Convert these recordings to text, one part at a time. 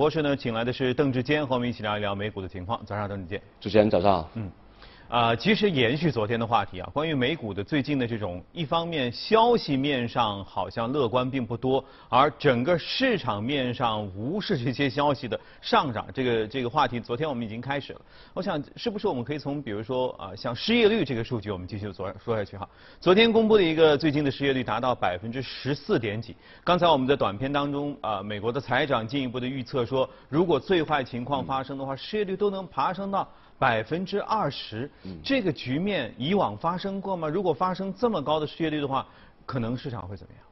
博士呢，请来的是邓志坚，和我们一起聊一聊美股的情况。早上，邓志坚。主持人早上好。嗯。啊，其实延续昨天的话题啊，关于美股的最近的这种，一方面消息面上好像乐观并不多，而整个市场面上无视这些消息的上涨，这个这个话题，昨天我们已经开始了。我想，是不是我们可以从比如说啊，像失业率这个数据，我们继续说说下去哈。昨天公布的一个最近的失业率达到百分之十四点几。刚才我们的短片当中啊，美国的财长进一步的预测说，如果最坏情况发生的话，失业率都能爬升到。百分之二十，这个局面以往发生过吗？如果发生这么高的失业率的话，可能市场会怎么样？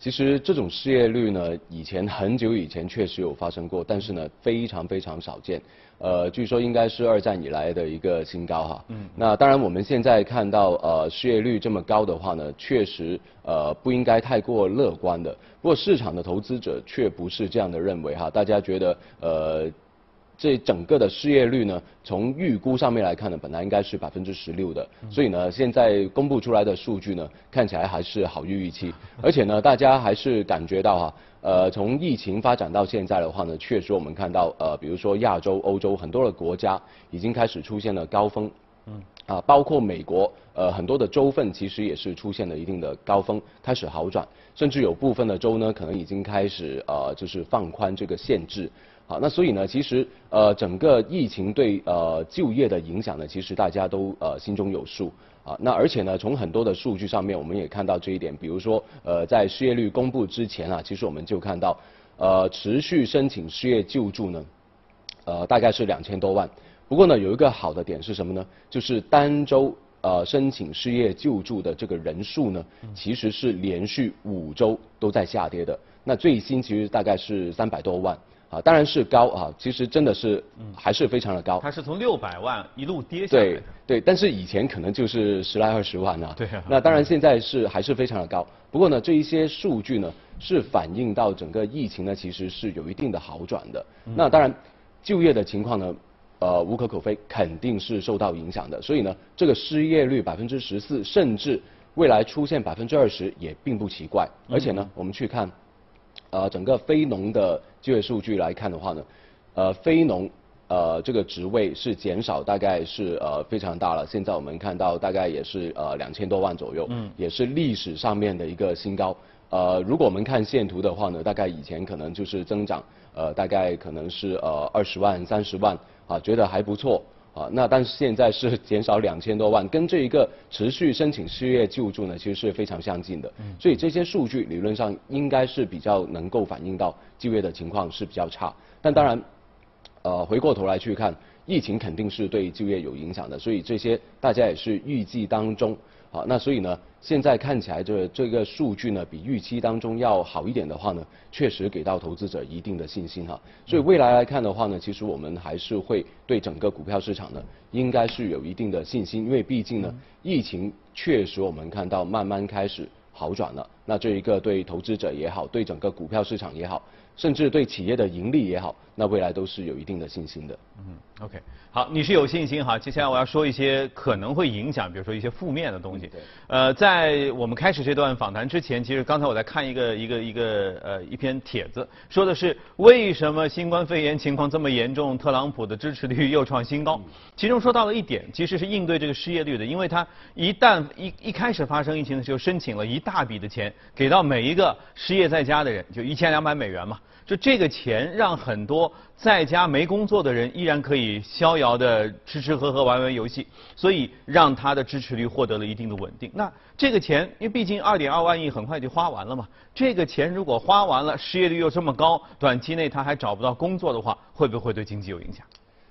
其实这种失业率呢，以前很久以前确实有发生过，但是呢非常非常少见。呃，据说应该是二战以来的一个新高哈。嗯。那当然我们现在看到呃失业率这么高的话呢，确实呃不应该太过乐观的。不过市场的投资者却不是这样的认为哈，大家觉得呃。这整个的失业率呢，从预估上面来看呢，本来应该是百分之十六的，所以呢，现在公布出来的数据呢，看起来还是好于预期，而且呢，大家还是感觉到哈，呃，从疫情发展到现在的话呢，确实我们看到呃，比如说亚洲、欧洲很多的国家已经开始出现了高峰，嗯，啊，包括美国，呃，很多的州份其实也是出现了一定的高峰，开始好转，甚至有部分的州呢，可能已经开始呃，就是放宽这个限制。好，那所以呢，其实呃，整个疫情对呃就业的影响呢，其实大家都呃心中有数啊。那而且呢，从很多的数据上面，我们也看到这一点，比如说呃，在失业率公布之前啊，其实我们就看到呃，持续申请失业救助呢，呃，大概是两千多万。不过呢，有一个好的点是什么呢？就是单周呃申请失业救助的这个人数呢，其实是连续五周都在下跌的。那最新其实大概是三百多万。啊，当然是高啊，其实真的是还是非常的高。它是从六百万一路跌下来的。对对，但是以前可能就是十来二十万啊。对啊。那当然现在是还是非常的高。不过呢，这一些数据呢是反映到整个疫情呢其实是有一定的好转的。那当然，就业的情况呢，呃无可厚非，肯定是受到影响的。所以呢，这个失业率百分之十四，甚至未来出现百分之二十也并不奇怪。而且呢，我们去看。呃，整个非农的就业数据来看的话呢，呃，非农呃这个职位是减少，大概是呃非常大了。现在我们看到大概也是呃两千多万左右，嗯，也是历史上面的一个新高。呃，如果我们看线图的话呢，大概以前可能就是增长，呃，大概可能是呃二十万、三十万，啊，觉得还不错。啊，那但是现在是减少两千多万，跟这一个持续申请失业救助呢，其实是非常相近的。所以这些数据理论上应该是比较能够反映到就业的情况是比较差。但当然，呃，回过头来去看，疫情肯定是对就业有影响的，所以这些大家也是预计当中。好，那所以呢，现在看起来这这个数据呢，比预期当中要好一点的话呢，确实给到投资者一定的信心哈。所以未来来看的话呢，其实我们还是会对整个股票市场呢，应该是有一定的信心，因为毕竟呢，疫情确实我们看到慢慢开始好转了。那这一个对投资者也好，对整个股票市场也好。甚至对企业的盈利也好，那未来都是有一定的信心的。嗯，OK，好，你是有信心哈。接下来我要说一些可能会影响，比如说一些负面的东西。对。呃，在我们开始这段访谈之前，其实刚才我在看一个一个一个呃一篇帖子，说的是为什么新冠肺炎情况这么严重，特朗普的支持率又创新高。其中说到了一点，其实是应对这个失业率的，因为他一旦一一开始发生疫情的时候，申请了一大笔的钱给到每一个失业在家的人，就一千两百美元嘛。就这个钱让很多在家没工作的人依然可以逍遥的吃吃喝喝玩玩游戏，所以让他的支持率获得了一定的稳定。那这个钱，因为毕竟二点二万亿很快就花完了嘛，这个钱如果花完了，失业率又这么高，短期内他还找不到工作的话，会不会对经济有影响？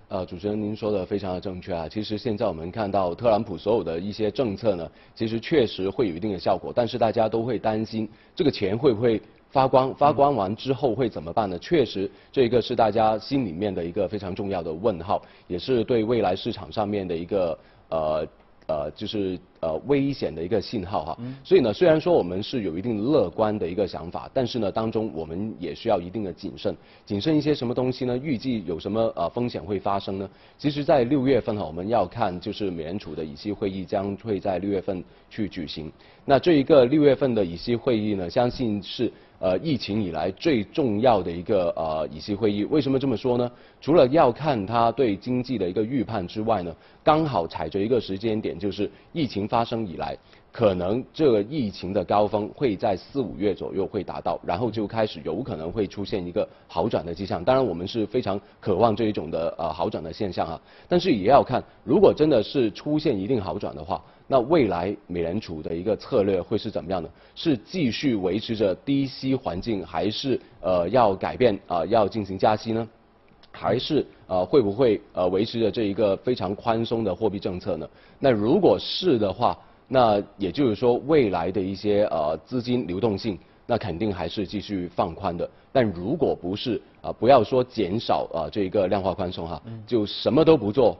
呃，主持人您说的非常的正确啊。其实现在我们看到特朗普所有的一些政策呢，其实确实会有一定的效果，但是大家都会担心这个钱会不会。发光发光完之后会怎么办呢？确实，这个是大家心里面的一个非常重要的问号，也是对未来市场上面的一个呃呃就是呃危险的一个信号哈。所以呢，虽然说我们是有一定乐观的一个想法，但是呢，当中我们也需要一定的谨慎。谨慎一些什么东西呢？预计有什么呃风险会发生呢？其实，在六月份哈，我们要看就是美联储的议息会议将会在六月份去举行。那这一个六月份的议息会议呢，相信是。呃疫情以来最重要的一个呃议息会议。为什么这么说呢？除了要看它对经济的一个预判之外呢，刚好踩着一个时间点，就是疫情发生以来。可能这个疫情的高峰会在四五月左右会达到，然后就开始有可能会出现一个好转的迹象。当然，我们是非常渴望这一种的呃好转的现象啊。但是也要看，如果真的是出现一定好转的话，那未来美联储的一个策略会是怎么样的？是继续维持着低息环境，还是呃要改变啊要进行加息呢？还是呃会不会呃维持着这一个非常宽松的货币政策呢？那如果是的话，那也就是说，未来的一些呃资金流动性，那肯定还是继续放宽的。但如果不是啊，不要说减少啊这一个量化宽松哈，就什么都不做，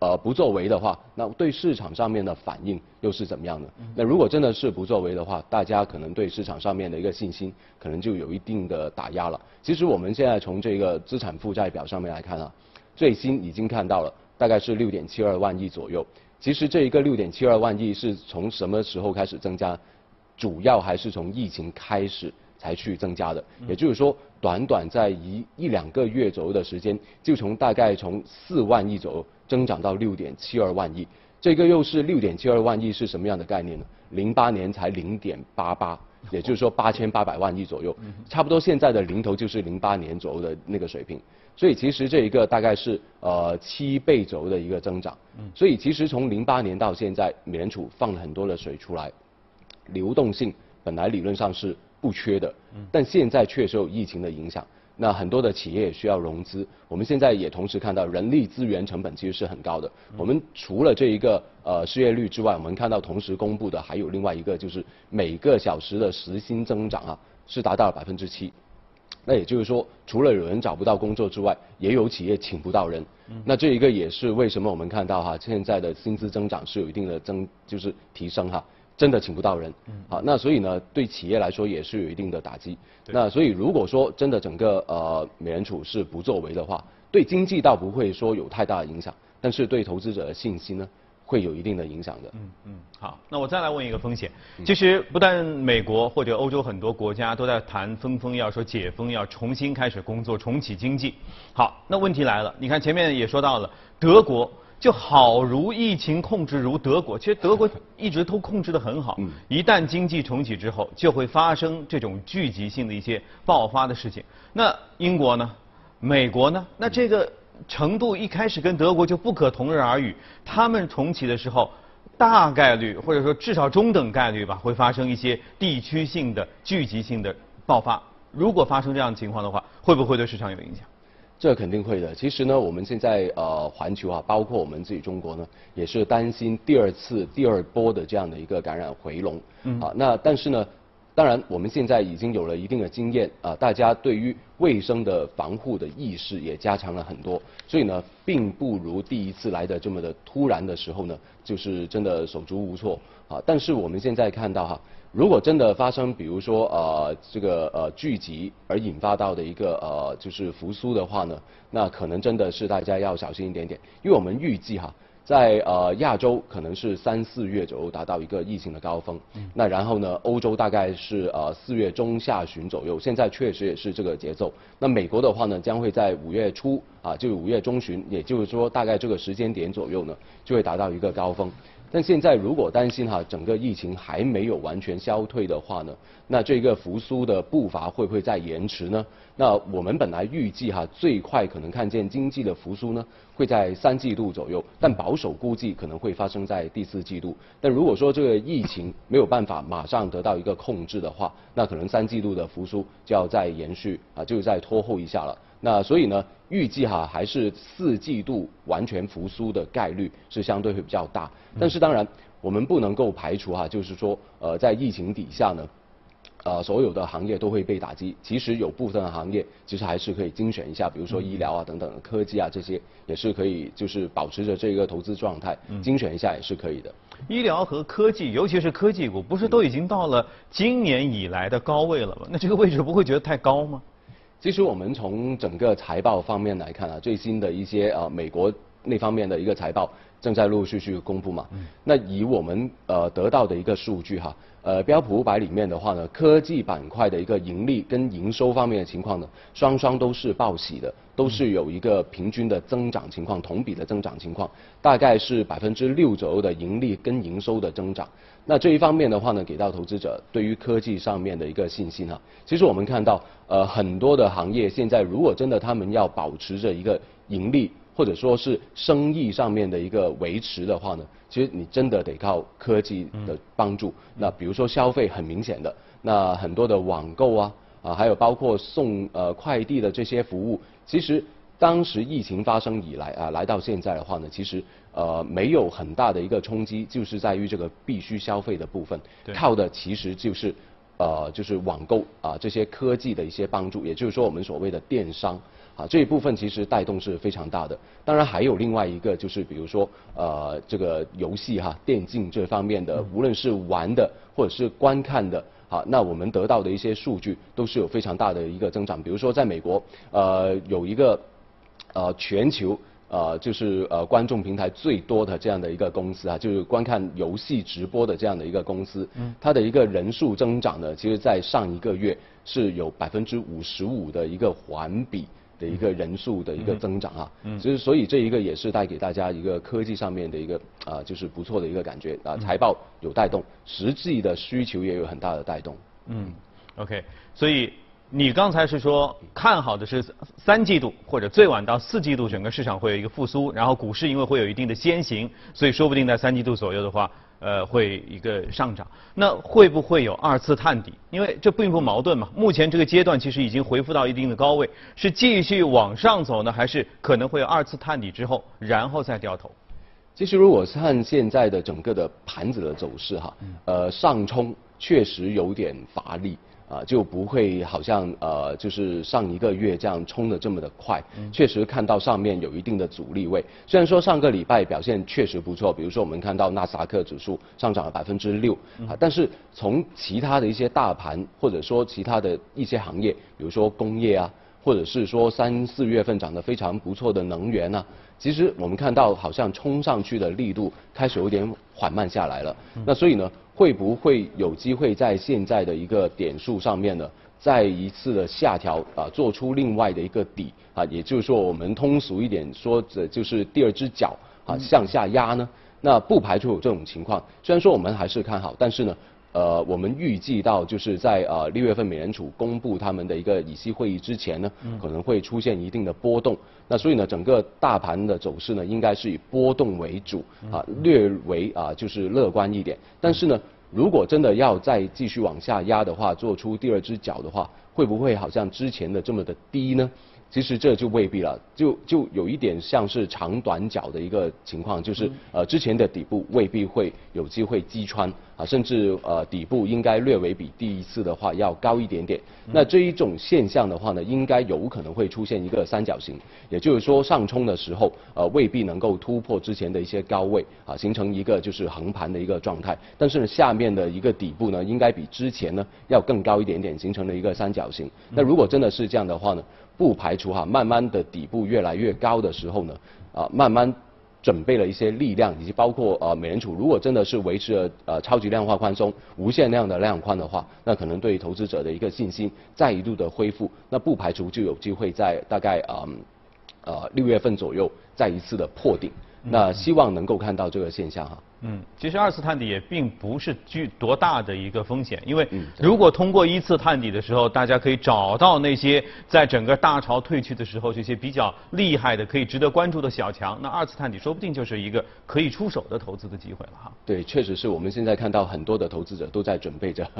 呃不作为的话，那对市场上面的反应又是怎么样的？那如果真的是不作为的话，大家可能对市场上面的一个信心可能就有一定的打压了。其实我们现在从这个资产负债表上面来看啊，最新已经看到了，大概是六点七二万亿左右。其实这一个六点七二万亿是从什么时候开始增加？主要还是从疫情开始才去增加的。也就是说，短短在一一两个月左右的时间，就从大概从四万亿左右增长到六点七二万亿。这个又是六点七二万亿是什么样的概念呢？零八年才零点八八，也就是说八千八百万亿左右，差不多现在的零头就是零八年左右的那个水平。所以其实这一个大概是呃七倍左右的一个增长，所以其实从零八年到现在，美联储放了很多的水出来，流动性本来理论上是不缺的，但现在确实有疫情的影响，那很多的企业也需要融资。我们现在也同时看到人力资源成本其实是很高的。我们除了这一个呃失业率之外，我们看到同时公布的还有另外一个就是每个小时的时薪增长啊，是达到了百分之七。那也就是说，除了有人找不到工作之外，也有企业请不到人。那这一个也是为什么我们看到哈，现在的薪资增长是有一定的增，就是提升哈，真的请不到人。好，那所以呢，对企业来说也是有一定的打击。那所以如果说真的整个呃美联储是不作为的话，对经济倒不会说有太大的影响，但是对投资者的信心呢？会有一定的影响的。嗯嗯，好，那我再来问一个风险。其实不但美国或者欧洲很多国家都在谈封封，要说解封，要重新开始工作，重启经济。好，那问题来了，你看前面也说到了，德国就好如疫情控制如德国，其实德国 一直都控制得很好。嗯。一旦经济重启之后，就会发生这种聚集性的一些爆发的事情。那英国呢？美国呢？那这个。程度一开始跟德国就不可同日而语，他们重启的时候，大概率或者说至少中等概率吧，会发生一些地区性的聚集性的爆发。如果发生这样的情况的话，会不会对市场有影响？这肯定会的。其实呢，我们现在呃，环球啊，包括我们自己中国呢，也是担心第二次、第二波的这样的一个感染回笼。嗯。啊，那但是呢？当然，我们现在已经有了一定的经验啊，大家对于卫生的防护的意识也加强了很多，所以呢，并不如第一次来的这么的突然的时候呢，就是真的手足无措啊。但是我们现在看到哈，如果真的发生，比如说呃这个呃聚集而引发到的一个呃就是复苏的话呢，那可能真的是大家要小心一点点，因为我们预计哈。在呃亚洲可能是三四月左右达到一个疫情的高峰，那然后呢，欧洲大概是呃四月中下旬左右，现在确实也是这个节奏。那美国的话呢，将会在五月初啊，就五月中旬，也就是说大概这个时间点左右呢，就会达到一个高峰。但现在如果担心哈，整个疫情还没有完全消退的话呢，那这个复苏的步伐会不会再延迟呢？那我们本来预计哈，最快可能看见经济的复苏呢，会在三季度左右，但保守估计可能会发生在第四季度。但如果说这个疫情没有办法马上得到一个控制的话，那可能三季度的复苏就要再延续啊，就再拖后一下了。那所以呢，预计哈还是四季度完全复苏的概率是相对会比较大。但是当然，我们不能够排除哈，就是说呃在疫情底下呢，呃所有的行业都会被打击。其实有部分行业其实还是可以精选一下，比如说医疗啊等等科技啊这些也是可以就是保持着这个投资状态，精选一下也是可以的。医疗和科技，尤其是科技股，不是都已经到了今年以来的高位了吗？那这个位置不会觉得太高吗？其实我们从整个财报方面来看啊，最新的一些呃美国那方面的一个财报正在陆陆续续公布嘛。那以我们呃得到的一个数据哈，呃标普五百里面的话呢，科技板块的一个盈利跟营收方面的情况呢，双双都是报喜的，都是有一个平均的增长情况，同比的增长情况，大概是百分之六左右的盈利跟营收的增长。那这一方面的话呢，给到投资者对于科技上面的一个信心哈。其实我们看到，呃，很多的行业现在如果真的他们要保持着一个盈利，或者说是生意上面的一个维持的话呢，其实你真的得靠科技的帮助。那比如说消费很明显的，那很多的网购啊，啊，还有包括送呃快递的这些服务，其实。当时疫情发生以来啊，来到现在的话呢，其实呃没有很大的一个冲击，就是在于这个必须消费的部分，靠的其实就是呃就是网购啊这些科技的一些帮助，也就是说我们所谓的电商啊这一部分其实带动是非常大的。当然还有另外一个就是比如说呃这个游戏哈电竞这方面的，无论是玩的或者是观看的，好那我们得到的一些数据都是有非常大的一个增长。比如说在美国呃有一个。呃，全球呃就是呃观众平台最多的这样的一个公司啊，就是观看游戏直播的这样的一个公司，嗯，它的一个人数增长呢，其实在上一个月是有百分之五十五的一个环比的一个人数的一个增长啊，嗯，就是所以这一个也是带给大家一个科技上面的一个啊就是不错的一个感觉。啊，财报有带动，实际的需求也有很大的带动，嗯，OK，所以。你刚才是说看好的是三季度或者最晚到四季度整个市场会有一个复苏，然后股市因为会有一定的先行，所以说不定在三季度左右的话，呃，会一个上涨。那会不会有二次探底？因为这并不矛盾嘛。目前这个阶段其实已经回复到一定的高位，是继续往上走呢，还是可能会有二次探底之后，然后再掉头？其实如果看现在的整个的盘子的走势哈，呃，上冲确实有点乏力。啊，就不会好像呃，就是上一个月这样冲的这么的快。确实看到上面有一定的阻力位。虽然说上个礼拜表现确实不错，比如说我们看到纳斯达克指数上涨了百分之六，啊，但是从其他的一些大盘或者说其他的一些行业，比如说工业啊，或者是说三四月份涨得非常不错的能源啊，其实我们看到好像冲上去的力度开始有点缓慢下来了。那所以呢？会不会有机会在现在的一个点数上面呢，再一次的下调啊，做出另外的一个底啊，也就是说我们通俗一点说，这就是第二只脚啊向下压呢？那不排除有这种情况。虽然说我们还是看好，但是呢。呃，我们预计到就是在呃六月份美联储公布他们的一个议息会议之前呢，可能会出现一定的波动。那所以呢，整个大盘的走势呢，应该是以波动为主啊，略为啊就是乐观一点。但是呢，如果真的要再继续往下压的话，做出第二只脚的话，会不会好像之前的这么的低呢？其实这就未必了，就就有一点像是长短脚的一个情况，就是呃之前的底部未必会有机会击穿啊，甚至呃底部应该略微比第一次的话要高一点点。那这一种现象的话呢，应该有可能会出现一个三角形，也就是说上冲的时候呃未必能够突破之前的一些高位啊，形成一个就是横盘的一个状态。但是呢下面的一个底部呢，应该比之前呢要更高一点点，形成了一个三角形。那如果真的是这样的话呢？不排除哈，慢慢的底部越来越高的时候呢，啊，慢慢准备了一些力量，以及包括呃美联储如果真的是维持了呃超级量化宽松、无限量的量宽的话，那可能对投资者的一个信心再一度的恢复，那不排除就有机会在大概啊呃六月份左右再一次的破顶。那希望能够看到这个现象哈。嗯，其实二次探底也并不是具多大的一个风险，因为如果通过一次探底的时候，大家可以找到那些在整个大潮退去的时候这些比较厉害的、可以值得关注的小强，那二次探底说不定就是一个可以出手的投资的机会了哈。对，确实是我们现在看到很多的投资者都在准备着。